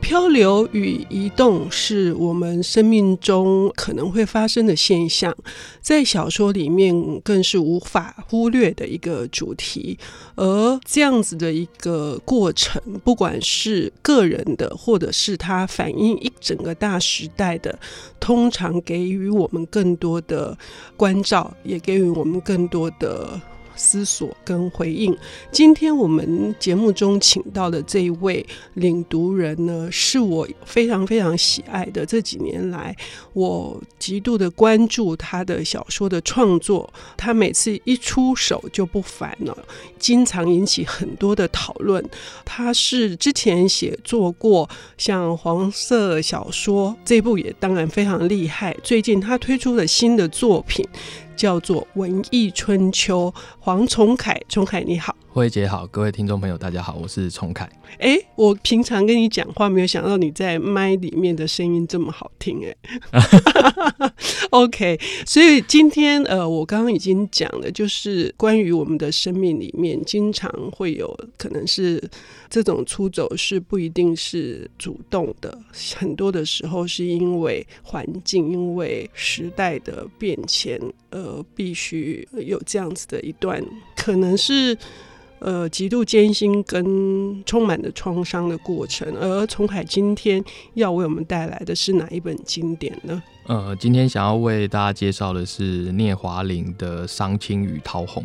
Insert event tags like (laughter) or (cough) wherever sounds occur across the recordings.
漂流与移动是我们生命中可能会发生的现象，在小说里面更是无法忽略的一个主题。而这样子的一个过程，不管是个人的，或者是它反映一整个大时代的，通常给予我们更多的关照，也给予我们更多的。思索跟回应。今天我们节目中请到的这一位领读人呢，是我非常非常喜爱的。这几年来，我极度的关注他的小说的创作。他每次一出手就不凡了，经常引起很多的讨论。他是之前写作过像黄色小说这部，也当然非常厉害。最近他推出了新的作品。叫做《文艺春秋》，黄崇凯，崇凯你好。慧姐好，各位听众朋友，大家好，我是崇凯。哎、欸，我平常跟你讲话，没有想到你在麦里面的声音这么好听，哎。(laughs) (laughs) OK，所以今天呃，我刚刚已经讲了，就是关于我们的生命里面，经常会有可能是这种出走，是不一定是主动的，很多的时候是因为环境，因为时代的变迁，呃，必须有这样子的一段，可能是。呃，极度艰辛跟充满了创伤的过程。而崇海今天要为我们带来的是哪一本经典呢？呃，今天想要为大家介绍的是聂华苓的《伤青与桃红》。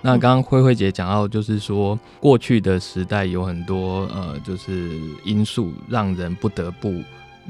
那刚刚慧慧姐讲到，就是说过去的时代有很多呃，就是因素让人不得不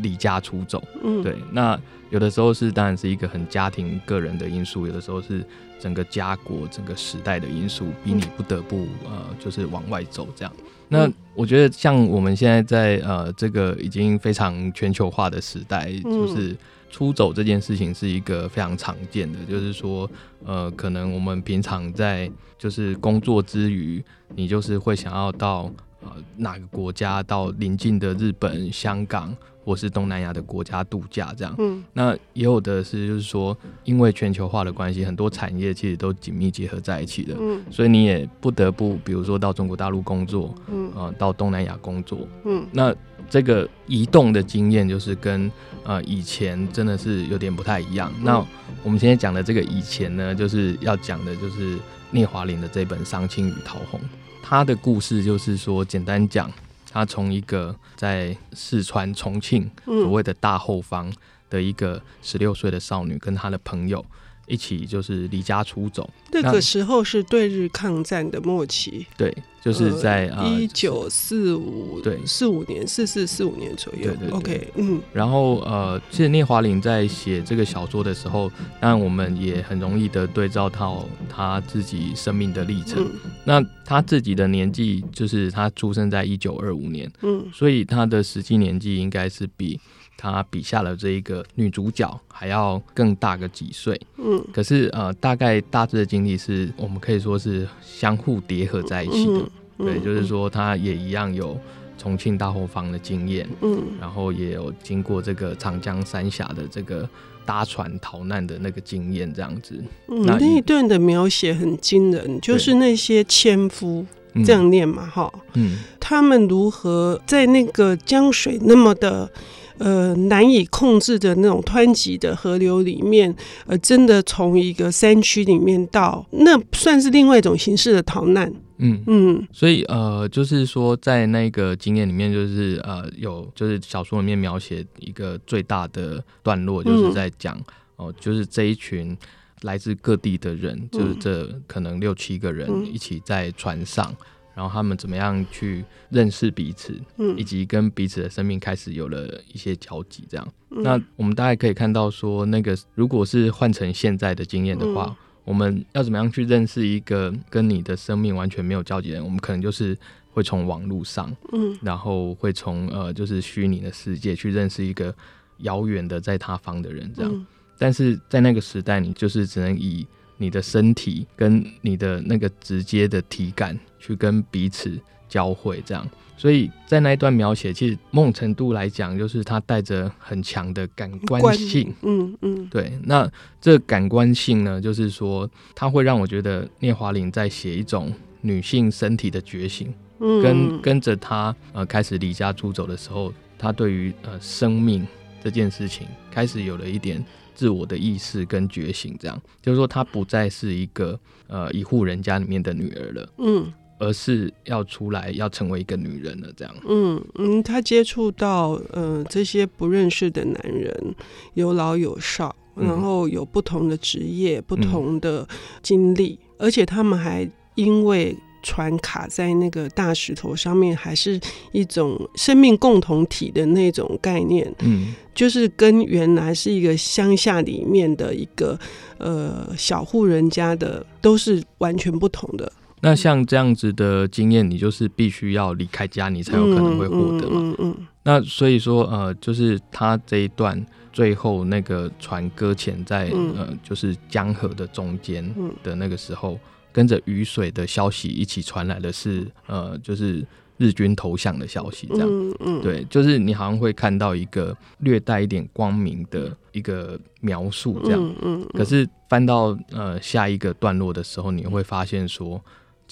离家出走。嗯，对。那有的时候是当然是一个很家庭个人的因素，有的时候是。整个家国、整个时代的因素，逼你不得不呃，就是往外走这样。那我觉得，像我们现在在呃这个已经非常全球化的时代，就是出走这件事情是一个非常常见的。就是说，呃，可能我们平常在就是工作之余，你就是会想要到呃哪个国家，到邻近的日本、香港。或是东南亚的国家度假这样，嗯，那也有的是，就是说，因为全球化的关系，很多产业其实都紧密结合在一起的，嗯，所以你也不得不，比如说到中国大陆工作，嗯，呃，到东南亚工作，嗯，那这个移动的经验就是跟呃以前真的是有点不太一样。嗯，那我们现在讲的这个以前呢，就是要讲的就是聂华苓的这本《伤青与桃红》，他的故事就是说，简单讲。他从一个在四川重庆所谓的大后方的一个十六岁的少女，跟她的朋友一起就是离家出走。那个时候是对日抗战的末期。对。就是在一九四五对。四五年四四四五年左右，对对对，OK，嗯，然后呃，其实聂华苓在写这个小说的时候，当然我们也很容易的对照到他自己生命的历程。嗯、那他自己的年纪，就是他出生在一九二五年，嗯，所以他的实际年纪应该是比他笔下的这一个女主角还要更大个几岁，嗯，可是呃，大概大致的经历是我们可以说是相互叠合在一起的。嗯对，就是说他也一样有重庆大后方的经验，嗯，然后也有经过这个长江三峡的这个搭船逃难的那个经验，这样子。嗯，那一段的描写很惊人，就是那些纤夫这样念嘛，哈，嗯，他们如何在那个江水那么的呃难以控制的那种湍急的河流里面，呃，真的从一个山区里面到，那算是另外一种形式的逃难。嗯。嗯，所以呃，就是说，在那个经验里面，就是呃，有就是小说里面描写一个最大的段落，就是在讲哦、呃，就是这一群来自各地的人，就是这可能六七个人一起在船上，然后他们怎么样去认识彼此，以及跟彼此的生命开始有了一些交集，这样。那我们大概可以看到说，那个如果是换成现在的经验的话。我们要怎么样去认识一个跟你的生命完全没有交集的人？我们可能就是会从网络上，嗯，然后会从呃，就是虚拟的世界去认识一个遥远的在他方的人，这样。但是在那个时代，你就是只能以你的身体跟你的那个直接的体感去跟彼此交汇，这样。所以在那一段描写，其实某种程度来讲，就是它带着很强的感官性。嗯嗯，对。那这感官性呢，就是说，它会让我觉得聂华苓在写一种女性身体的觉醒。嗯，跟跟着她呃开始离家出走的时候，她对于呃生命这件事情开始有了一点自我的意识跟觉醒。这样就是说，她不再是一个呃一户人家里面的女儿了。嗯。而是要出来，要成为一个女人了，这样。嗯嗯，他接触到呃这些不认识的男人，有老有少，然后有不同的职业、嗯、不同的经历，而且他们还因为船卡在那个大石头上面，还是一种生命共同体的那种概念。嗯，就是跟原来是一个乡下里面的一个呃小户人家的，都是完全不同的。那像这样子的经验，你就是必须要离开家，你才有可能会获得嘛。嗯嗯，嗯，嗯。那所以说，呃，就是他这一段最后那个船搁浅在、嗯、呃，就是江河的中间的那个时候，跟着雨水的消息一起传来的是，呃，就是日军投降的消息，这样。嗯嗯。对，就是你好像会看到一个略带一点光明的一个描述，这样。嗯嗯，嗯。可是翻到呃下一个段落的时候，你会发现说。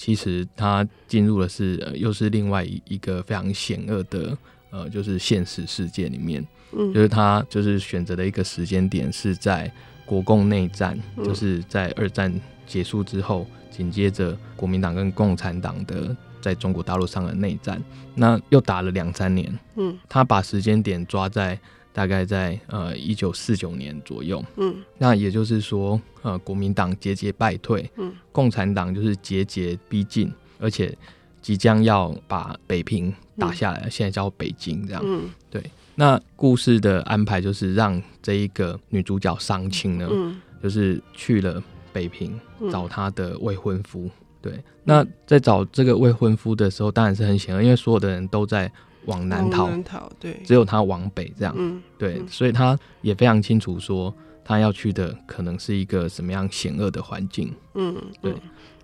其实他进入的是、呃，又是另外一个非常险恶的，呃，就是现实世界里面。嗯，就是他就是选择的一个时间点是在国共内战，嗯、就是在二战结束之后，紧接着国民党跟共产党的在中国大陆上的内战，那又打了两三年。嗯，他把时间点抓在。大概在呃一九四九年左右，嗯，那也就是说，呃，国民党节节败退，嗯，共产党就是节节逼近，而且即将要把北平打下来，嗯，现在叫北京这样，嗯，对。那故事的安排就是让这一个女主角桑青呢，嗯，就是去了北平找她的未婚夫，对。那在找这个未婚夫的时候，当然是很险恶，因为所有的人都在。往南逃，南逃，对，只有他往北这样，嗯，对，所以他也非常清楚说，他要去的可能是一个什么样险恶的环境，嗯，对。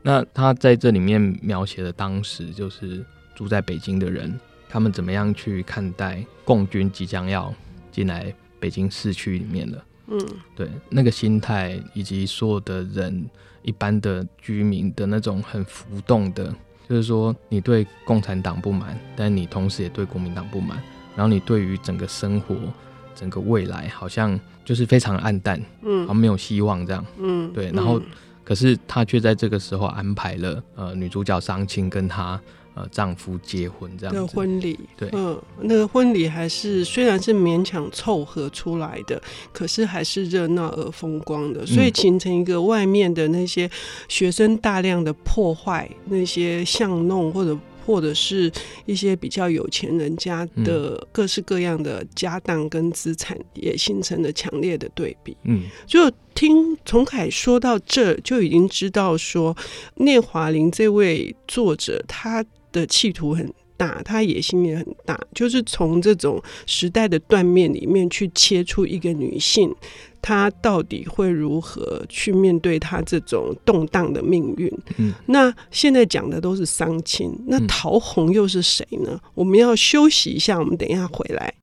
那他在这里面描写的当时就是住在北京的人，他们怎么样去看待共军即将要进来北京市区里面了，嗯，对，那个心态以及所有的人，一般的居民的那种很浮动的。就是说，你对共产党不满，但你同时也对国民党不满，然后你对于整个生活、整个未来，好像就是非常暗淡，嗯，好像没有希望这样，嗯，对。然后，可是他却在这个时候安排了呃女主角桑青跟他。呃，丈夫结婚这样的婚礼，对，嗯，那个婚礼还是虽然是勉强凑合出来的，可是还是热闹而风光的，所以形成一个外面的那些学生大量的破坏那些巷弄，或者或者是一些比较有钱人家的各式各样的家当跟资产，也形成了强烈的对比。嗯，就听从凯说到这，就已经知道说聂华苓这位作者他。的企图很大，他野心也很大，就是从这种时代的断面里面去切出一个女性，她到底会如何去面对她这种动荡的命运？嗯，那现在讲的都是桑青，那陶虹又是谁呢？嗯，我们要休息一下，我们等一下回来。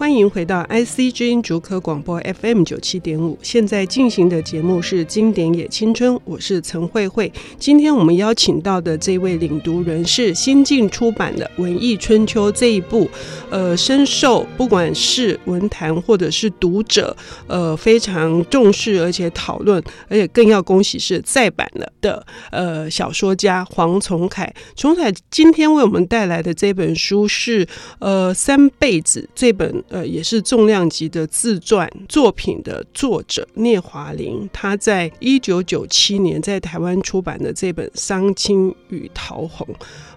欢迎回到 IC 之音竹科广播 FM 九七点五，现在进行的节目是《经典也青春》，我是陈慧慧。今天我们邀请到的这位领读人是新晋出版的《文艺春秋》这一部，呃，深受不管是文坛或者是读者，呃，非常重视而且讨论，而且更要恭喜是再版了的，呃，小说家黄崇凯。崇凯今天为我们带来的这本书是呃《三辈子》这本。呃，也是重量级的自传作品的作者聂华苓，他在一九九七年在台湾出版的这本《桑青与桃红》。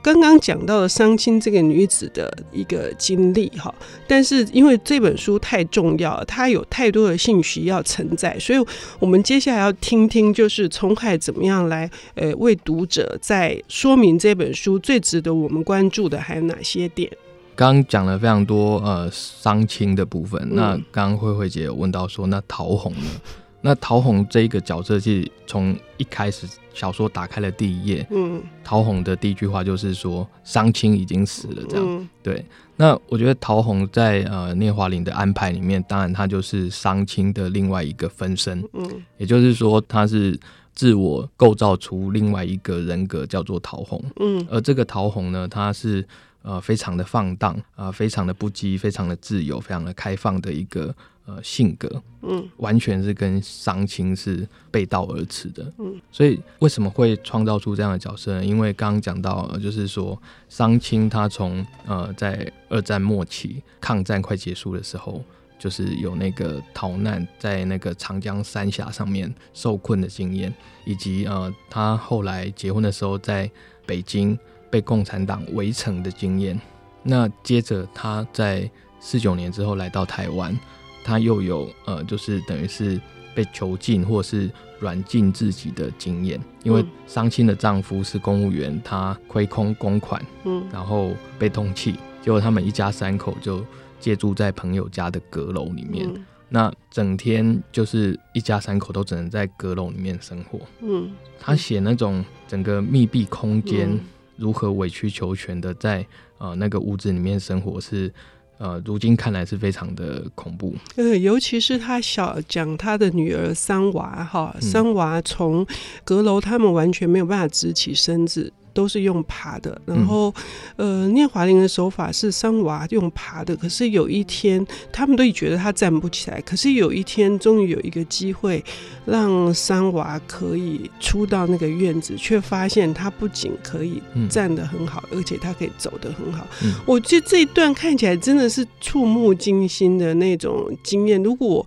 刚刚讲到了桑青这个女子的一个经历哈，但是因为这本书太重要，它有太多的信息要承载，所以我们接下来要听听，就是从海怎么样来呃为读者在说明这本书最值得我们关注的还有哪些点。刚刚讲了非常多呃伤亲的部分，嗯、那刚刚慧慧姐有问到说，那桃红呢？(laughs) 那桃红这一个角色，其实从一开始小说打开了第一页，嗯，桃红的第一句话就是说伤亲已经死了，这样、嗯，对。那我觉得桃红在呃聂华苓的安排里面，当然他就是伤亲的另外一个分身，嗯，也就是说他是自我构造出另外一个人格，叫做桃红，嗯，而这个桃红呢，他是呃非常的放荡啊、呃，非常的不羁，非常的自由，非常的开放的一个。呃，性格，嗯，完全是跟商亲是背道而驰的，嗯，所以为什么会创造出这样的角色呢？因为刚刚讲到，呃，就是说商亲他从呃在二战末期抗战快结束的时候，就是有那个逃难在那个长江三峡上面受困的经验，以及呃他后来结婚的时候在北京被共产党围城的经验，那接着他在四九年之后来到台湾。他又有呃，就是等于是被囚禁或是软禁自己的经验，因为伤心的丈夫是公务员，他亏空公款，嗯，然后被通缉，结果他们一家三口就借住在朋友家的阁楼里面，嗯，那整天就是一家三口都只能在阁楼里面生活，嗯，他写那种整个密闭空间如何委曲求全的在呃那个屋子里面生活是。呃，如今看来是非常的恐怖。呃，尤其是他小讲他的女儿三娃哈，三娃从阁楼，他们完全没有办法直起身子。都是用爬的，然后，呃，念华林的手法是三娃用爬的。可是有一天，他们都觉得他站不起来。可是有一天，终于有一个机会，让三娃可以出到那个院子，却发现他不仅可以站得很好，而且他可以走得很好。我觉得这一段看起来真的是触目惊心的那种经验。如果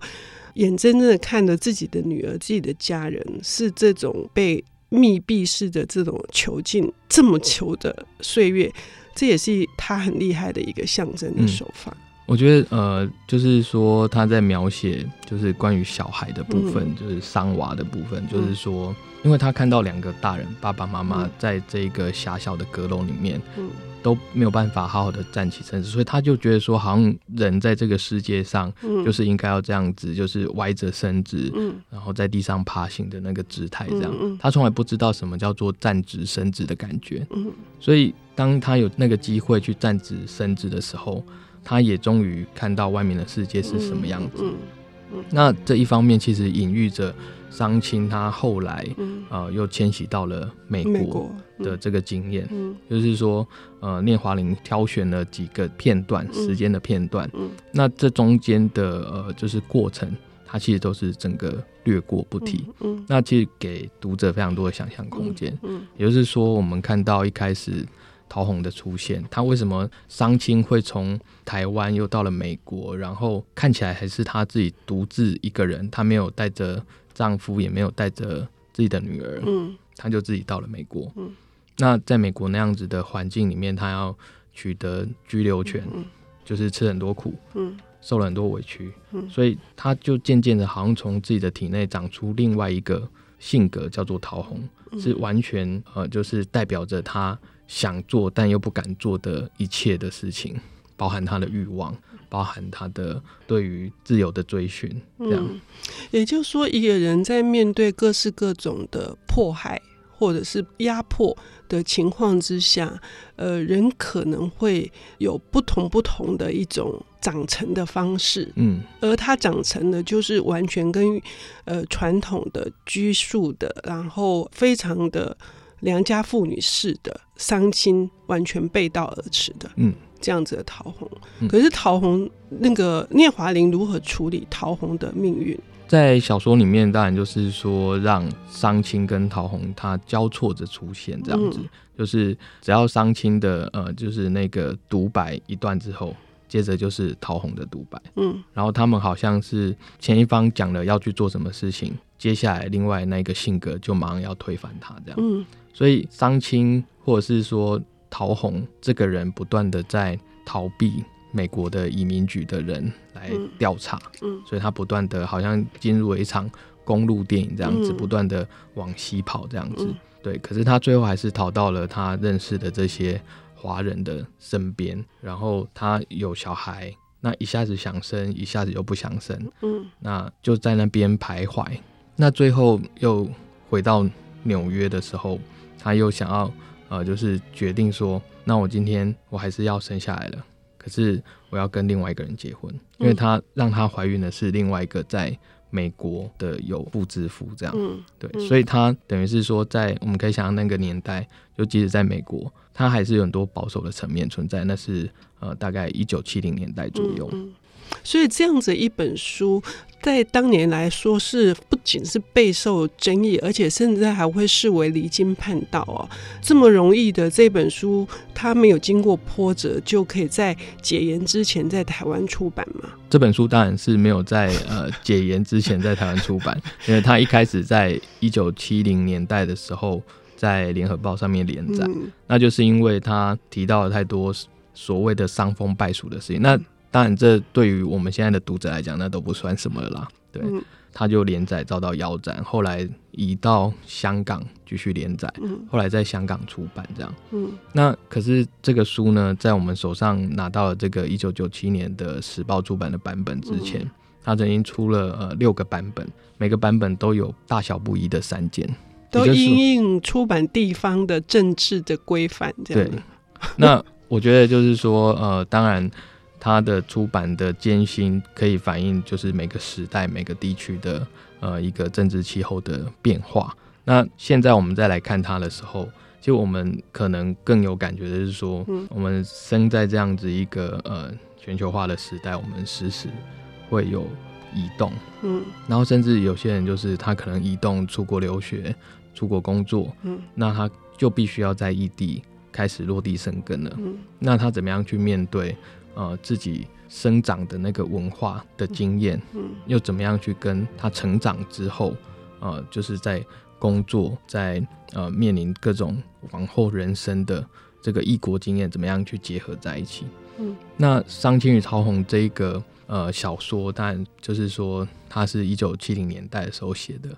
眼睁睁的看着自己的女儿、自己的家人是这种被。密闭式的这种囚禁，这么囚的岁月，这也是他很厉害的一个象征的手法。嗯，我觉得，呃，就是说他在描写，就是关于小孩的部分，嗯，就是伤娃的部分，嗯，就是说。因为他看到两个大人，爸爸妈妈在这个狭小的阁楼里面，嗯，都没有办法好好的站起身子，所以他就觉得说，好像人在这个世界上，就是应该要这样子，就是歪着身子，嗯，然后在地上爬行的那个姿态，这样。他从来不知道什么叫做站直身子的感觉，嗯，所以当他有那个机会去站直身子的时候，他也终于看到外面的世界是什么样子。那这一方面其实隐喻着。商亲他后来，嗯、呃，又迁徙到了美国的这个经验，嗯，就是说，呃，聂华苓挑选了几个片段，时间的片段，嗯，那这中间的呃，就是过程，他其实都是整个略过不提，嗯，那其实给读者非常多的想象空间，嗯，也就是说，我们看到一开始。陶虹的出现，他为什么商亲会从台湾又到了美国？然后看起来还是他自己独自一个人，他没有带着丈夫，也没有带着自己的女儿，嗯，他就自己到了美国。嗯，那在美国那样子的环境里面，他要取得居留权，嗯，就是吃很多苦，嗯，受了很多委屈，嗯，所以他就渐渐的，好像从自己的体内长出另外一个性格，叫做桃红，嗯，是完全呃，就是代表着他。想做但又不敢做的一切的事情，包含他的欲望，包含他的对于自由的追寻。这样，嗯，也就是说，一个人在面对各式各种的迫害或者是压迫的情况之下，呃，人可能会有不同不同的一种长成的方式。嗯，而他长成的，就是完全跟呃传统的拘束的，然后非常的。良家妇女式的商亲完全背道而驰的，嗯，这样子的桃红，嗯、可是桃红那个聂华苓如何处理桃红的命运？在小说里面，当然就是说让商青跟桃红他交错着出现，这样子，嗯、就是只要商青的呃，就是那个独白一段之后，接着就是桃红的独白，嗯，然后他们好像是前一方讲了要去做什么事情，接下来另外那个性格就马上要推翻他，这样，嗯。所以商青或者是说桃红这个人不断的在逃避美国的移民局的人来调查，嗯，所以他不断的好像进入了一场公路电影这样子，不断的往西跑这样子，对。可是他最后还是逃到了他认识的这些华人的身边，然后他有小孩，那一下子想生，一下子又不想生，嗯，那就在那边徘徊。那最后又回到纽约的时候，他又想要呃，就是决定说，那我今天我还是要生下来了，可是我要跟另外一个人结婚，因为她让她怀孕的是另外一个在。美国的有妇之夫这样，嗯、对，嗯、所以他等于是说，在我们可以想象那个年代，就即使在美国，他还是有很多保守的层面存在。那是呃，大概一九七零年代左右。嗯嗯所以这样子一本书，在当年来说是不仅是备受争议，而且甚至还会视为离经叛道哦。这么容易的这本书，它没有经过波折，就可以在解严之前在台湾出版吗？这本书当然是没有在呃解严之前在台湾出版，因为它一开始在一九七零年代的时候在联合报上面连载，嗯、那就是因为它提到了太多所谓的伤风败俗的事情。那当然，这对于我们现在的读者来讲，那都不算什么了啦。对，嗯、他就连载遭到腰斩，后来移到香港继续连载，嗯、后来在香港出版这样。嗯，那可是这个书呢，在我们手上拿到了这个一九九七年的时报出版的版本之前，嗯、他曾经出了呃六个版本，每个版本都有大小不一的删减，都因应出版地方的政治的规范这样。对，那我觉得就是说，呃，当然。它的出版的艰辛可以反映，就是每个时代、每个地区的呃一个政治气候的变化。那现在我们再来看它的时候，其实我们可能更有感觉的是说，嗯、我们生在这样子一个呃全球化的时代，我们时时会有移动，嗯，然后甚至有些人就是他可能移动出国留学、出国工作，嗯，那他就必须要在异地开始落地生根了，嗯，那他怎么样去面对？呃，自己生长的那个文化的经验，嗯，又怎么样去跟他成长之后，呃，就是在工作，在呃面临各种往后人生的这个异国经验，怎么样去结合在一起？嗯，那《伤青与桃红》这一个呃小说，当然就是说，它是一九七零年代的时候写的，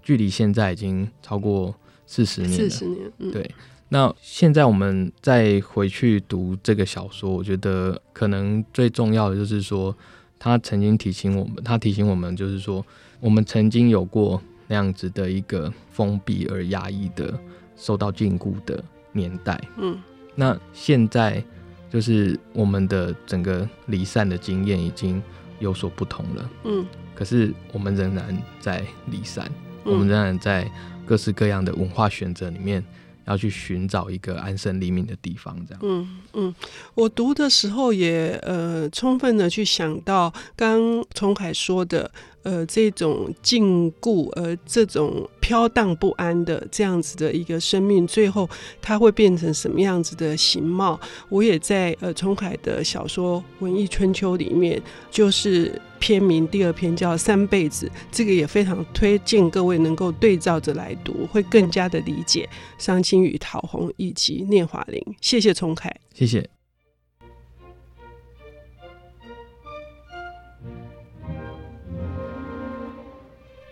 距离现在已经超过四十年了，四十年，嗯，对。那现在我们再回去读这个小说，我觉得可能最重要的就是说，他曾经提醒我们，他提醒我们就是说，我们曾经有过那样子的一个封闭而压抑的、受到禁锢的年代。嗯，那现在就是我们的整个离散的经验已经有所不同了。嗯，可是我们仍然在离散，我们仍然在各式各样的文化选择里面。要去寻找一个安身立命的地方，这样。嗯嗯，我读的时候也呃，充分的去想到刚崇海说的。呃，这种禁锢，呃，这种飘荡不安的这样子的一个生命，最后它会变成什么样子的形貌？我也在呃，崇凯的小说《文艺春秋》里面，就是篇名第二篇叫《三辈子》，这个也非常推荐各位能够对照着来读，会更加的理解《伤青与桃红》以及聂华林。谢谢崇凯，谢谢。